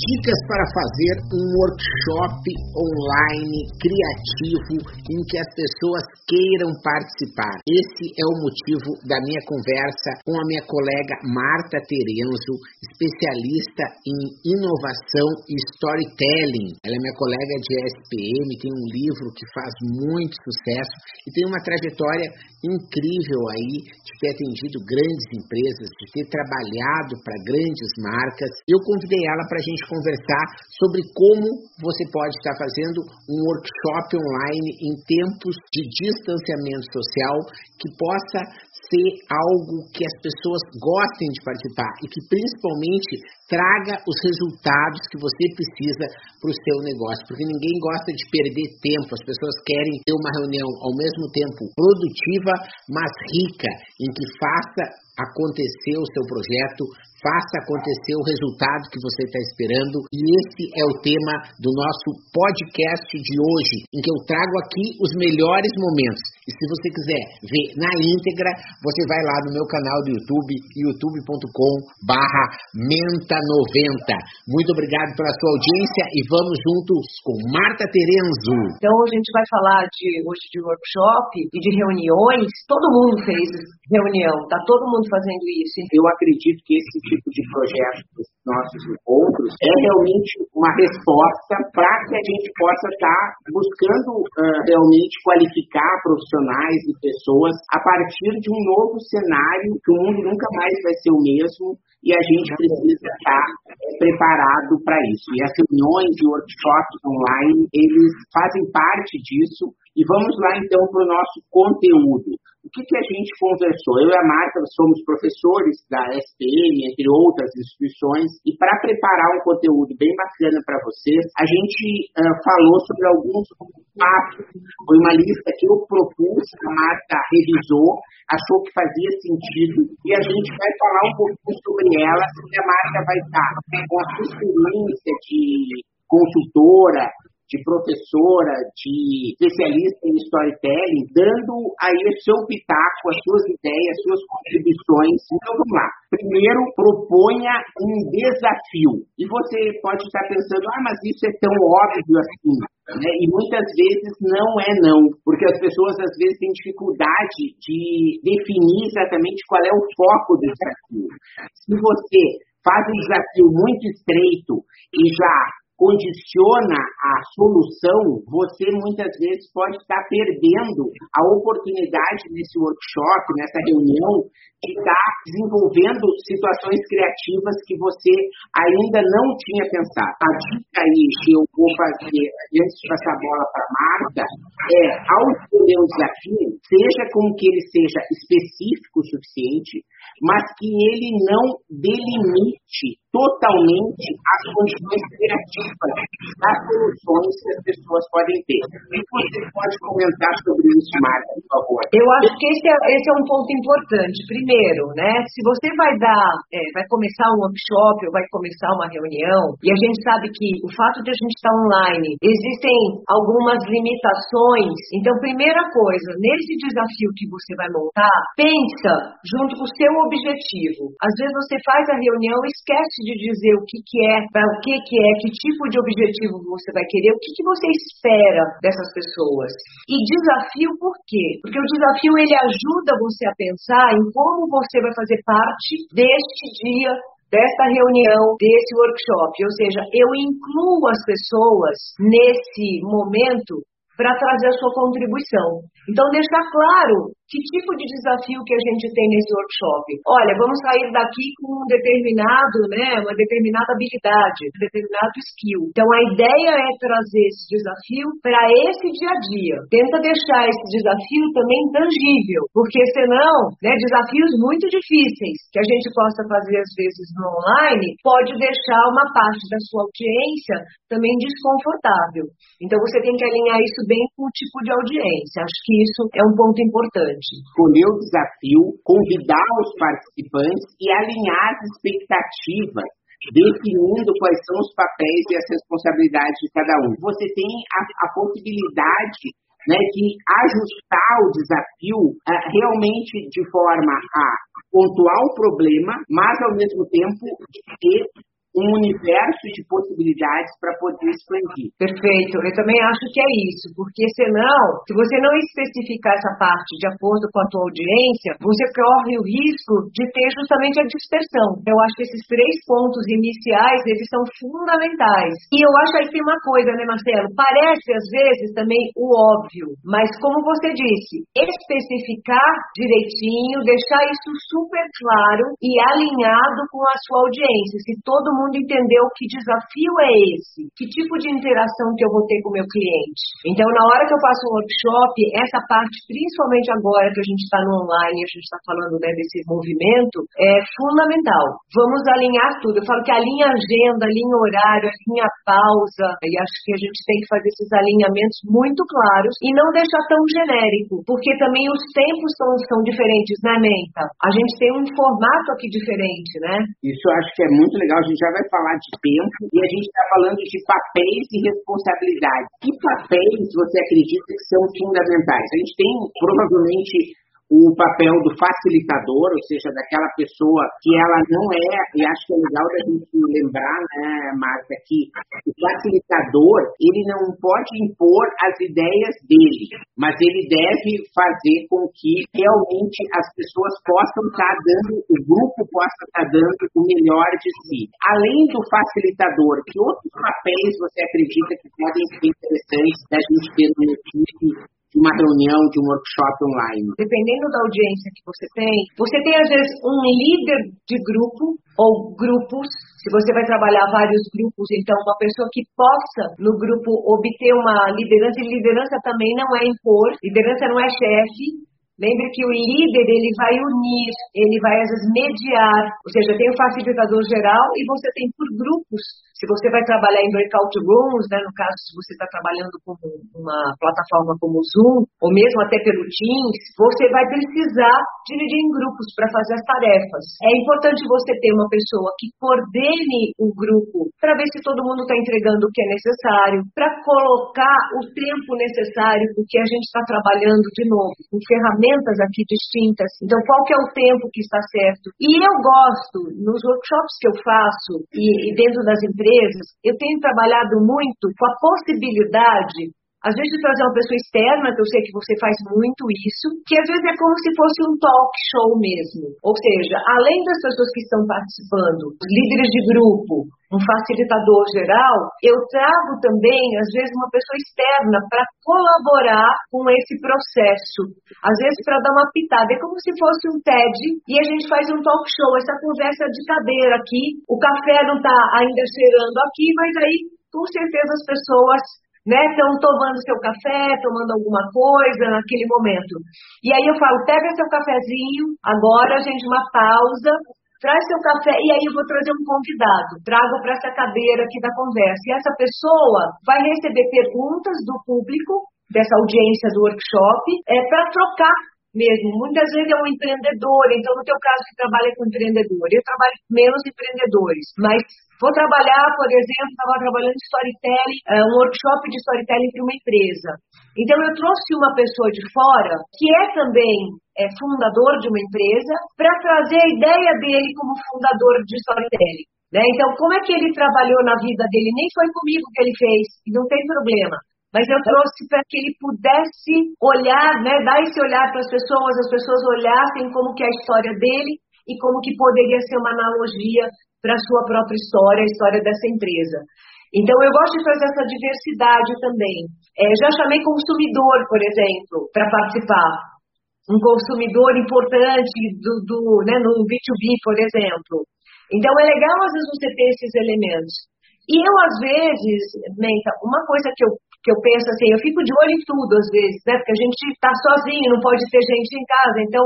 Dicas para fazer um workshop online criativo em que as pessoas queiram participar. Esse é o motivo da minha conversa com a minha colega Marta Terenzo, especialista em inovação e storytelling. Ela é minha colega de SPM, tem um livro que faz muito sucesso e tem uma trajetória incrível aí de ter atendido grandes empresas, de ter trabalhado para grandes marcas. Eu convidei ela para a gente conversar sobre como você pode estar fazendo um workshop online em tempos de distanciamento social que possa ser algo que as pessoas gostem de participar e que principalmente traga os resultados que você precisa para o seu negócio, porque ninguém gosta de perder tempo, as pessoas querem ter uma reunião ao mesmo tempo produtiva, mas rica, em que faça acontecer o seu projeto, faça acontecer o resultado que você está esperando. E esse é o tema do nosso podcast de hoje, em que eu trago aqui os melhores momentos. E se você quiser ver na íntegra, você vai lá no meu canal do YouTube, youtube.com barra menta90. Muito obrigado pela sua audiência e vamos juntos com Marta Terenzo. Então a gente vai falar de hoje de workshop e de reuniões. Todo mundo fez reunião, tá todo mundo fazendo isso. Eu acredito que esse tipo de projeto nossos encontros é realmente uma resposta para que a gente possa estar buscando uh, realmente qualificar profissionais e pessoas a partir de um novo cenário que o mundo nunca mais vai ser o mesmo e a gente precisa estar preparado para isso. E as reuniões e workshops online, eles fazem parte disso. E vamos lá então para o nosso conteúdo. O que, que a gente conversou? Eu e a Marta somos professores da SPM, entre outras instituições, e para preparar um conteúdo bem bacana para vocês, a gente uh, falou sobre alguns passos. Foi uma lista que eu propus, a Marta revisou, achou que fazia sentido, e a gente vai falar um pouquinho sobre ela, porque a Marta vai estar com a sua experiência de consultora, de professora, de especialista em storytelling, dando aí o seu pitaco, as suas ideias, as suas contribuições. Então vamos lá. Primeiro, proponha um desafio. E você pode estar pensando, ah, mas isso é tão óbvio assim. Né? E muitas vezes não é não, porque as pessoas às vezes têm dificuldade de definir exatamente qual é o foco do desafio. Se você faz um desafio muito estreito e já condiciona a solução, você muitas vezes pode estar perdendo a oportunidade nesse workshop, nessa reunião, de estar desenvolvendo situações criativas que você ainda não tinha pensado. A dica aí que eu vou fazer antes de passar a bola para a Marta é, ao escolher um desafio, seja com que ele seja específico o suficiente, mas que ele não delimite totalmente as condições criativas das soluções que as pessoas podem ter. Que você pode comentar sobre isso, Marta, por favor? Eu acho que esse é, esse é um ponto importante. Primeiro, né, se você vai dar, é, vai começar um workshop ou vai começar uma reunião, e a gente sabe que o fato de a gente estar online, existem algumas limitações. Então, primeira coisa, nesse desafio que você vai montar, pensa junto com o seu objetivo. Às vezes você faz a reunião e esquece de dizer o que, que é, para o que, que é, que tipo de objetivo você vai querer, o que, que você espera dessas pessoas. E desafio por quê? Porque o desafio ele ajuda você a pensar em como você vai fazer parte deste dia dessa reunião, desse workshop. Ou seja, eu incluo as pessoas nesse momento para trazer a sua contribuição. Então, deixar claro que tipo de desafio que a gente tem nesse workshop? Olha, vamos sair daqui com um determinado, né, uma determinada habilidade, um determinado skill. Então a ideia é trazer esse desafio para esse dia a dia. Tenta deixar esse desafio também tangível, porque senão, né, desafios muito difíceis que a gente possa fazer às vezes no online pode deixar uma parte da sua audiência também desconfortável. Então você tem que alinhar isso bem com o tipo de audiência. Acho que isso é um ponto importante. Escolher o desafio, convidar os participantes e alinhar as expectativas definindo quais são os papéis e as responsabilidades de cada um. Você tem a, a possibilidade né, de ajustar o desafio uh, realmente de forma a pontuar o problema, mas ao mesmo tempo um universo de possibilidades para poder expandir. Perfeito, eu também acho que é isso, porque senão, se você não especificar essa parte de acordo com a tua audiência, você corre o risco de ter justamente a dispersão. Eu acho que esses três pontos iniciais, eles são fundamentais. E eu acho aí que tem uma coisa, né, Marcelo? Parece às vezes também o óbvio, mas como você disse, especificar direitinho, deixar isso super claro e alinhado com a sua audiência. Se todo entendeu que desafio é esse, que tipo de interação que eu vou ter com o meu cliente. Então, na hora que eu faço um workshop, essa parte, principalmente agora que a gente está no online, a gente está falando né, desse movimento, é fundamental. Vamos alinhar tudo. Eu falo que alinha agenda, alinha horário, alinha pausa, e acho que a gente tem que fazer esses alinhamentos muito claros e não deixar tão genérico, porque também os tempos são, são diferentes, né, Menta? A gente tem um formato aqui diferente, né? Isso eu acho que é muito legal. A gente já vai falar de tempo e a gente está falando de papéis e responsabilidades. Que papéis você acredita que são fundamentais? A gente tem provavelmente o papel do facilitador, ou seja, daquela pessoa que ela não é, e acho que é legal da gente lembrar, né, Marta, que o facilitador, ele não pode impor as ideias dele, mas ele deve fazer com que realmente as pessoas possam estar dando, o grupo possa estar dando o melhor de si. Além do facilitador, que outros papéis você acredita que podem ser interessantes da gente ter no equipe de uma reunião, de um workshop online? Dependendo da audiência que você tem, você tem às vezes um líder de grupo ou grupos. Se você vai trabalhar vários grupos, então uma pessoa que possa no grupo obter uma liderança, e liderança também não é impor, liderança não é chefe, Lembre que o líder ele vai unir, ele vai às vezes mediar, ou seja, tem o facilitador geral e você tem por grupos se você vai trabalhar em breakout rooms, né, no caso, se você está trabalhando com uma plataforma como o Zoom, ou mesmo até pelo Teams, você vai precisar dividir em grupos para fazer as tarefas. É importante você ter uma pessoa que coordene o grupo para ver se todo mundo está entregando o que é necessário, para colocar o tempo necessário, porque a gente está trabalhando de novo com ferramentas aqui distintas. Então, qual que é o tempo que está certo? E eu gosto, nos workshops que eu faço e, e dentro das empresas, empresas, eu tenho trabalhado muito com a possibilidade às vezes trazer uma pessoa externa, que eu sei que você faz muito isso, que às vezes é como se fosse um talk show mesmo. Ou seja, além das pessoas que estão participando, líderes de grupo, um facilitador geral, eu trago também, às vezes, uma pessoa externa para colaborar com esse processo. Às vezes, para dar uma pitada. É como se fosse um TED e a gente faz um talk show, essa conversa de cadeira aqui. O café não está ainda cheirando aqui, mas aí, com certeza, as pessoas né? Estão tomando seu café, tomando alguma coisa naquele momento. E aí eu falo, pega seu cafezinho, agora, gente, uma pausa, traz seu café e aí eu vou trazer um convidado. Trago para essa cadeira aqui da conversa. E essa pessoa vai receber perguntas do público, dessa audiência do workshop, é, para trocar mesmo. Muitas vezes é um empreendedor, então no teu caso que trabalha com empreendedor, eu trabalho com menos empreendedores, mas vou trabalhar, por exemplo, estava trabalhando storytelling, uh, um workshop de storytelling para uma empresa. Então eu trouxe uma pessoa de fora que é também é, fundador de uma empresa para trazer a ideia dele como fundador de storytelling. Né? Então, como é que ele trabalhou na vida dele? Nem foi comigo que ele fez, não tem problema mas eu trouxe para que ele pudesse olhar, né, dar esse olhar para as pessoas, as pessoas olhassem como que é a história dele e como que poderia ser uma analogia para a sua própria história, a história dessa empresa. Então, eu gosto de trazer essa diversidade também. É, já chamei consumidor, por exemplo, para participar. Um consumidor importante do, do, né, no B2B, por exemplo. Então, é legal, às vezes, você ter esses elementos. E eu, às vezes, Menta, uma coisa que eu, que eu penso assim, eu fico de olho em tudo, às vezes, né? Porque a gente está sozinho, não pode ter gente em casa. Então,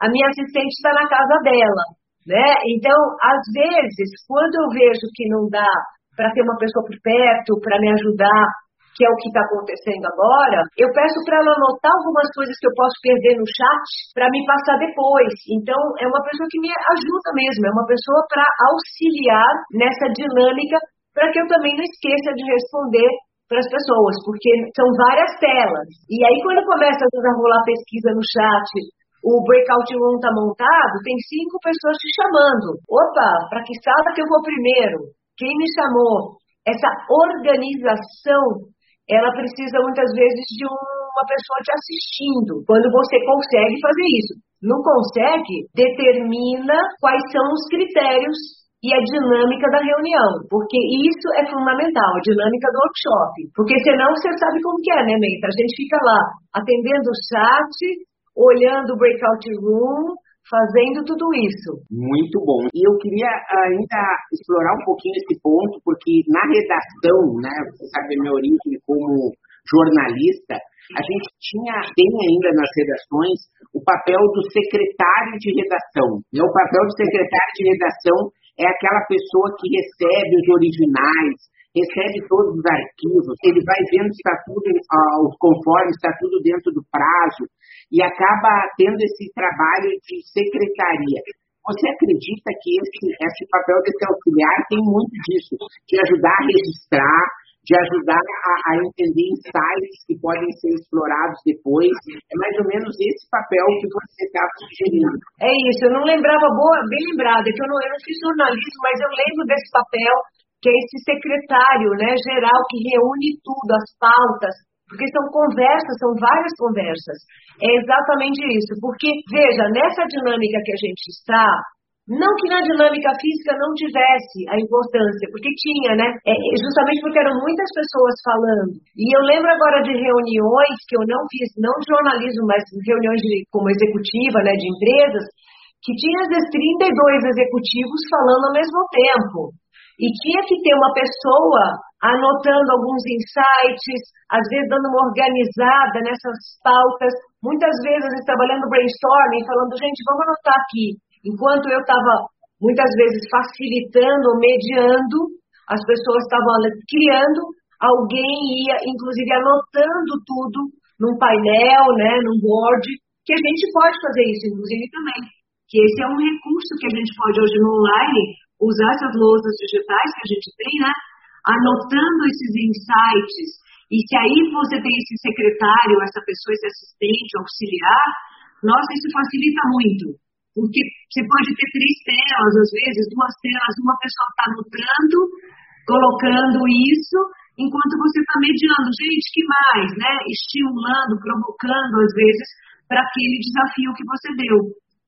a minha assistente está na casa dela, né? Então, às vezes, quando eu vejo que não dá para ter uma pessoa por perto, para me ajudar, que é o que está acontecendo agora, eu peço para ela anotar algumas coisas que eu posso perder no chat para me passar depois. Então, é uma pessoa que me ajuda mesmo, é uma pessoa para auxiliar nessa dinâmica para que eu também não esqueça de responder para as pessoas, porque são várias telas. E aí, quando começa a rolar pesquisa no chat, o breakout room está montado, tem cinco pessoas te chamando. Opa, para que sala que eu vou primeiro? Quem me chamou? Essa organização, ela precisa muitas vezes de uma pessoa te assistindo. Quando você consegue fazer isso, não consegue, determina quais são os critérios e a dinâmica da reunião, porque isso é fundamental, a dinâmica do workshop. Porque senão você sabe como que é, né, Meita? A gente fica lá atendendo o chat, olhando o breakout room, fazendo tudo isso. Muito bom. E eu queria ainda explorar um pouquinho esse ponto, porque na redação, né, você sabe a minha origem como jornalista, a gente tinha, tem ainda nas redações, o papel do secretário de redação. E o papel do secretário de redação é aquela pessoa que recebe os originais, recebe todos os arquivos, ele vai vendo se está tudo, uh, conforme está tudo dentro do prazo, e acaba tendo esse trabalho de secretaria. Você acredita que esse, esse papel desse auxiliar tem muito disso, de ajudar a registrar, de ajudar a, a, entender insights que podem ser explorados depois. É mais ou menos esse papel que você está sugerindo. É isso, eu não lembrava, boa, bem lembrada, que eu não, eu não fiz jornalismo, mas eu lembro desse papel, que é esse secretário né, geral que reúne tudo, as pautas, porque são conversas, são várias conversas. É exatamente isso. Porque, veja, nessa dinâmica que a gente está, não que na dinâmica física não tivesse a importância, porque tinha, né? É, justamente porque eram muitas pessoas falando. E eu lembro agora de reuniões que eu não fiz, não de jornalismo, mas reuniões de, como executiva, né, de empresas, que tinha às vezes 32 executivos falando ao mesmo tempo. E tinha que ter uma pessoa anotando alguns insights, às vezes dando uma organizada nessas pautas, muitas vezes trabalhando brainstorming, falando, gente, vamos anotar aqui. Enquanto eu estava muitas vezes facilitando, mediando, as pessoas estavam criando, alguém ia, inclusive, anotando tudo num painel, né, num board, que a gente pode fazer isso, inclusive, também. Que esse é um recurso que a gente pode hoje no online usar essas louças digitais que a gente tem, né? Anotando esses insights. E se aí você tem esse secretário, essa pessoa, esse assistente, auxiliar, nossa, isso facilita muito. Porque você pode ter três telas, às vezes, duas telas, uma pessoa está anotando, colocando isso, enquanto você está mediando. Gente, que mais, né? Estimulando, provocando, às vezes, para aquele desafio que você deu.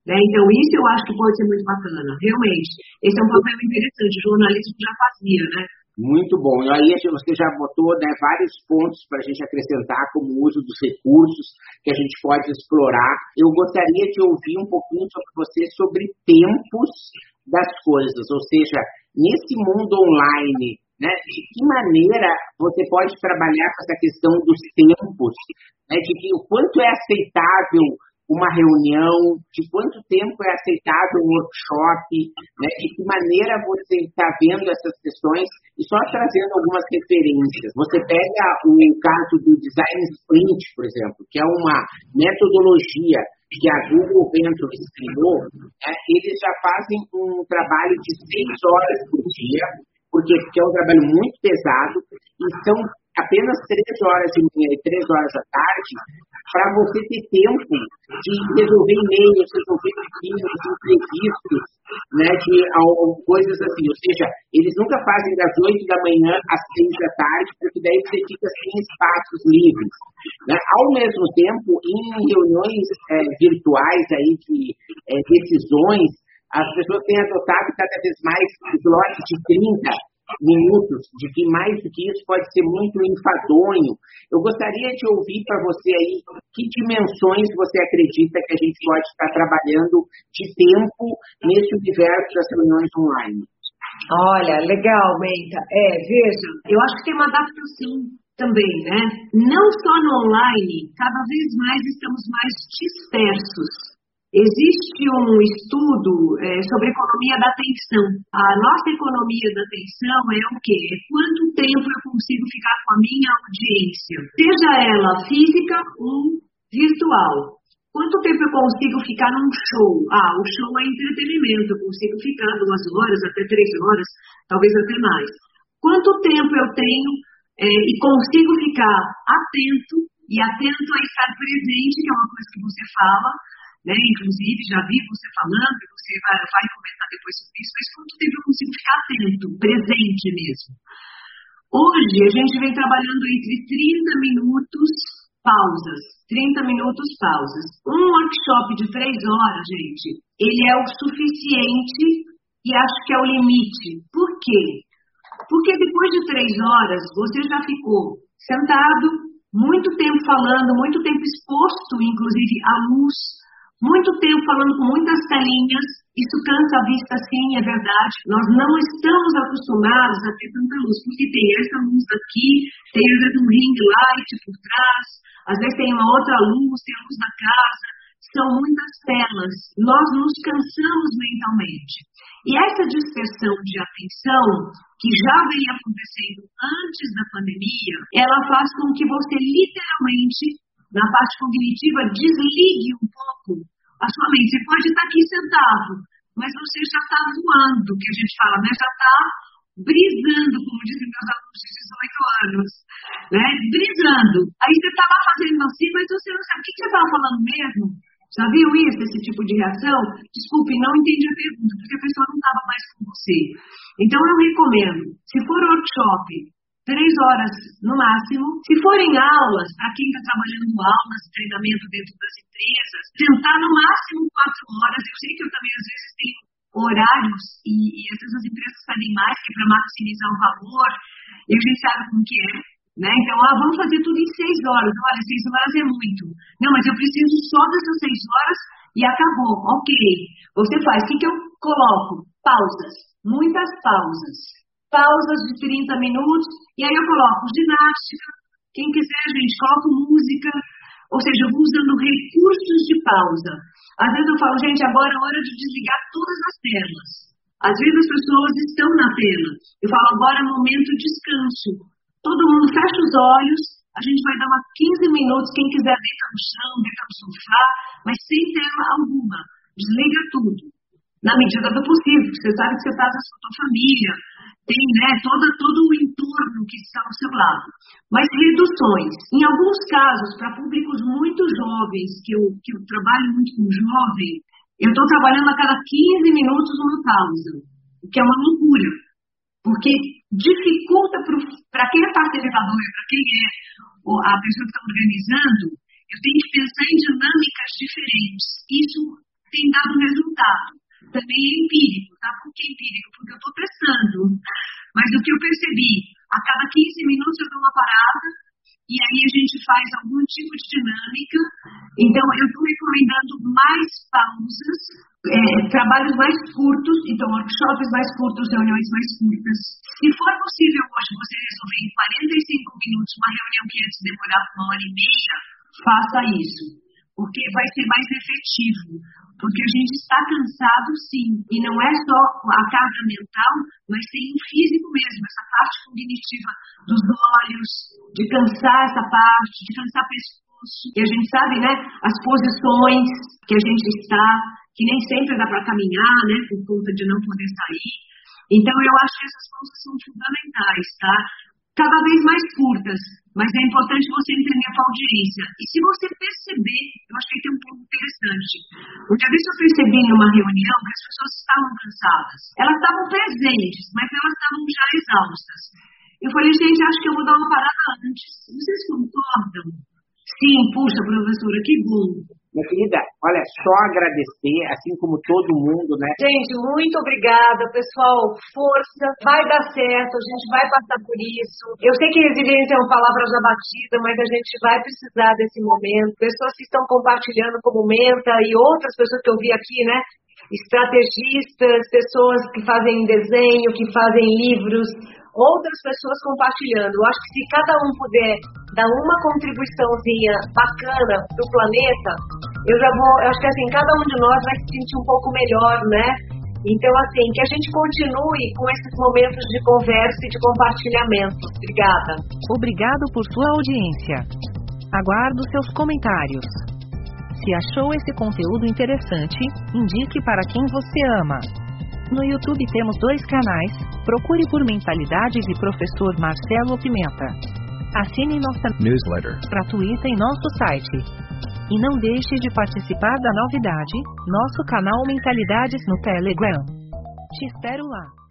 Né? Então, isso eu acho que pode ser muito bacana, realmente. Esse é um papel interessante, o jornalismo já fazia, né? Muito bom. E aí você já botou né, vários pontos para a gente acrescentar, como uso dos recursos que a gente pode explorar. Eu gostaria de ouvir um pouquinho sobre você sobre tempos das coisas, ou seja, nesse mundo online, né, de que maneira você pode trabalhar com essa questão dos tempos, né, de que o quanto é aceitável uma reunião, de quanto tempo é aceitável um workshop, né, de que maneira você está vendo essas questões, e só trazendo algumas referências. Você pega o caso do Design Sprint, por exemplo, que é uma metodologia que a Google Ventures criou, né, eles já fazem um trabalho de seis horas por dia, porque é um trabalho muito pesado, e são apenas três horas de manhã e três horas da tarde para você ter tempo de resolver e-mails, resolver pepinos, imprevistos, né, de coisas assim. Ou seja, eles nunca fazem das oito da manhã às seis da tarde, porque daí você fica sem espaços livres. Né? Ao mesmo tempo, em reuniões é, virtuais aí de é, decisões, as pessoas têm adotado cada vez mais slots de 30 minutos, de que mais do que isso pode ser muito enfadonho. Eu gostaria de ouvir para você aí que dimensões você acredita que a gente pode estar trabalhando de tempo nesse universo das reuniões online. Olha, legal, Menta. É, veja, eu acho que tem uma adaptação também, né? Não só no online, cada vez mais estamos mais dispersos Existe um estudo é, sobre economia da atenção. A nossa economia da atenção é o quê? É quanto tempo eu consigo ficar com a minha audiência, seja ela física ou virtual. Quanto tempo eu consigo ficar num show? Ah, o show é entretenimento, eu consigo ficar duas horas, até três horas, talvez até mais. Quanto tempo eu tenho é, e consigo ficar atento e atento a estar presente, que é uma coisa que você fala, né? Inclusive, já vi você falando, e você vai, vai comentar depois sobre isso, mas quanto tempo eu consigo ficar atento, presente mesmo? Hoje, a gente vem trabalhando entre 30 minutos pausas, 30 minutos pausas. Um workshop de 3 horas, gente, ele é o suficiente e acho que é o limite. Por quê? Porque depois de 3 horas, você já ficou sentado, muito tempo falando, muito tempo exposto, inclusive, à luz, muito tempo falando com muitas telinhas, isso cansa a vista sim, é verdade. Nós não estamos acostumados a ter tanta luz, porque tem essa luz aqui, tem às vezes um ring light por trás, às vezes tem uma outra luz, tem a luz da casa, são muitas telas. Nós nos cansamos mentalmente. E essa dispersão de atenção, que já vem acontecendo antes da pandemia, ela faz com que você literalmente na parte cognitiva, desligue um pouco a sua mente. Você pode estar aqui sentado, mas você já está voando, que a gente fala, né? Já está brisando, como dizem meus alunos de 18 anos, né? Brisando. Aí você está lá fazendo assim, mas você não sabe o que você estava falando mesmo. Já viu isso, esse tipo de reação? Desculpe, não entendi a pergunta, porque a pessoa não estava mais com você. Então, eu recomendo, se for workshop três horas no máximo. Se forem aulas, para quem está trabalhando aulas, treinamento dentro das empresas, tentar no máximo quatro horas. Eu sei que eu também às vezes tenho horários e, e às vezes as empresas pedem mais que é para maximizar o valor e a gente sabe como que é. Né? Então, ah, vamos fazer tudo em seis horas. Olha, seis horas é muito. Não, mas eu preciso só dessas seis horas e acabou. Ok. Você faz. O que, que eu coloco? Pausas. Muitas pausas pausas de 30 minutos, e aí eu coloco ginástica, quem quiser, gente, coloco música, ou seja, eu vou usando recursos de pausa. Às vezes eu falo, gente, agora é hora de desligar todas as telas. Às vezes as pessoas estão na tela. Eu falo, agora é momento de descanso. Todo mundo fecha os olhos, a gente vai dar umas 15 minutos, quem quiser deita no chão, deita no sofá, mas sem tela alguma. Desliga tudo. Na medida do possível, você sabe que você está com a sua família, tem né, todo, todo o entorno que está ao seu lado. Mas reduções. Em alguns casos, para públicos muito jovens, que eu, que eu trabalho muito com jovem, eu estou trabalhando a cada 15 minutos uma pausa, o que é uma loucura. Porque dificulta para quem é facilitador, para quem é a pessoa que está organizando, eu tenho que pensar em dinâmicas diferentes. Isso tem dado resultado também é empírico, tá? Por que empírico? Porque eu estou testando. Mas o que eu percebi, a cada 15 minutos eu dou uma parada e aí a gente faz algum tipo de dinâmica. Então, eu estou recomendando mais pausas, é, trabalhos mais curtos, então workshops mais curtos, reuniões mais curtas. Se for possível hoje você resolver em 45 minutos uma reunião que antes demorava uma hora e meia, faça isso, porque vai ser mais efetivo. Porque a gente está cansado, sim. E não é só a carga mental, mas tem o físico mesmo, essa parte cognitiva dos olhos, de cansar essa parte, de cansar o pescoço. E a gente sabe, né, as posições que a gente está, que nem sempre dá para caminhar, né, por conta de não poder sair. Então, eu acho que essas coisas são fundamentais, tá? Cada vez mais curtas, mas é importante você entender a sua audiência. E se você perceber, eu acho que tem um ponto interessante. Um dia eu percebi numa reunião que as pessoas estavam cansadas. Elas estavam presentes, mas elas estavam já exaustas. Eu falei, gente, acho que eu vou dar uma parada antes. Vocês concordam? Sim, puxa, professora, que bom. Minha querida, olha, só agradecer, assim como todo mundo, né? Gente, muito obrigada, pessoal. Força, vai dar certo, a gente vai passar por isso. Eu sei que resiliência é uma palavra já batida, mas a gente vai precisar desse momento. Pessoas que estão compartilhando como menta e outras pessoas que eu vi aqui, né? Estrategistas, pessoas que fazem desenho, que fazem livros, outras pessoas compartilhando. Eu acho que se cada um puder dar uma contribuiçãozinha bacana para o planeta, eu já vou, eu acho que assim, cada um de nós vai se sentir um pouco melhor, né? Então, assim, que a gente continue com esses momentos de conversa e de compartilhamento. Obrigada. Obrigado por sua audiência. Aguardo seus comentários. Se achou esse conteúdo interessante, indique para quem você ama. No YouTube temos dois canais, procure por Mentalidade de Professor Marcelo Pimenta. Assine nossa newsletter gratuita em nosso site. E não deixe de participar da novidade, nosso canal Mentalidades no Telegram. Te espero lá.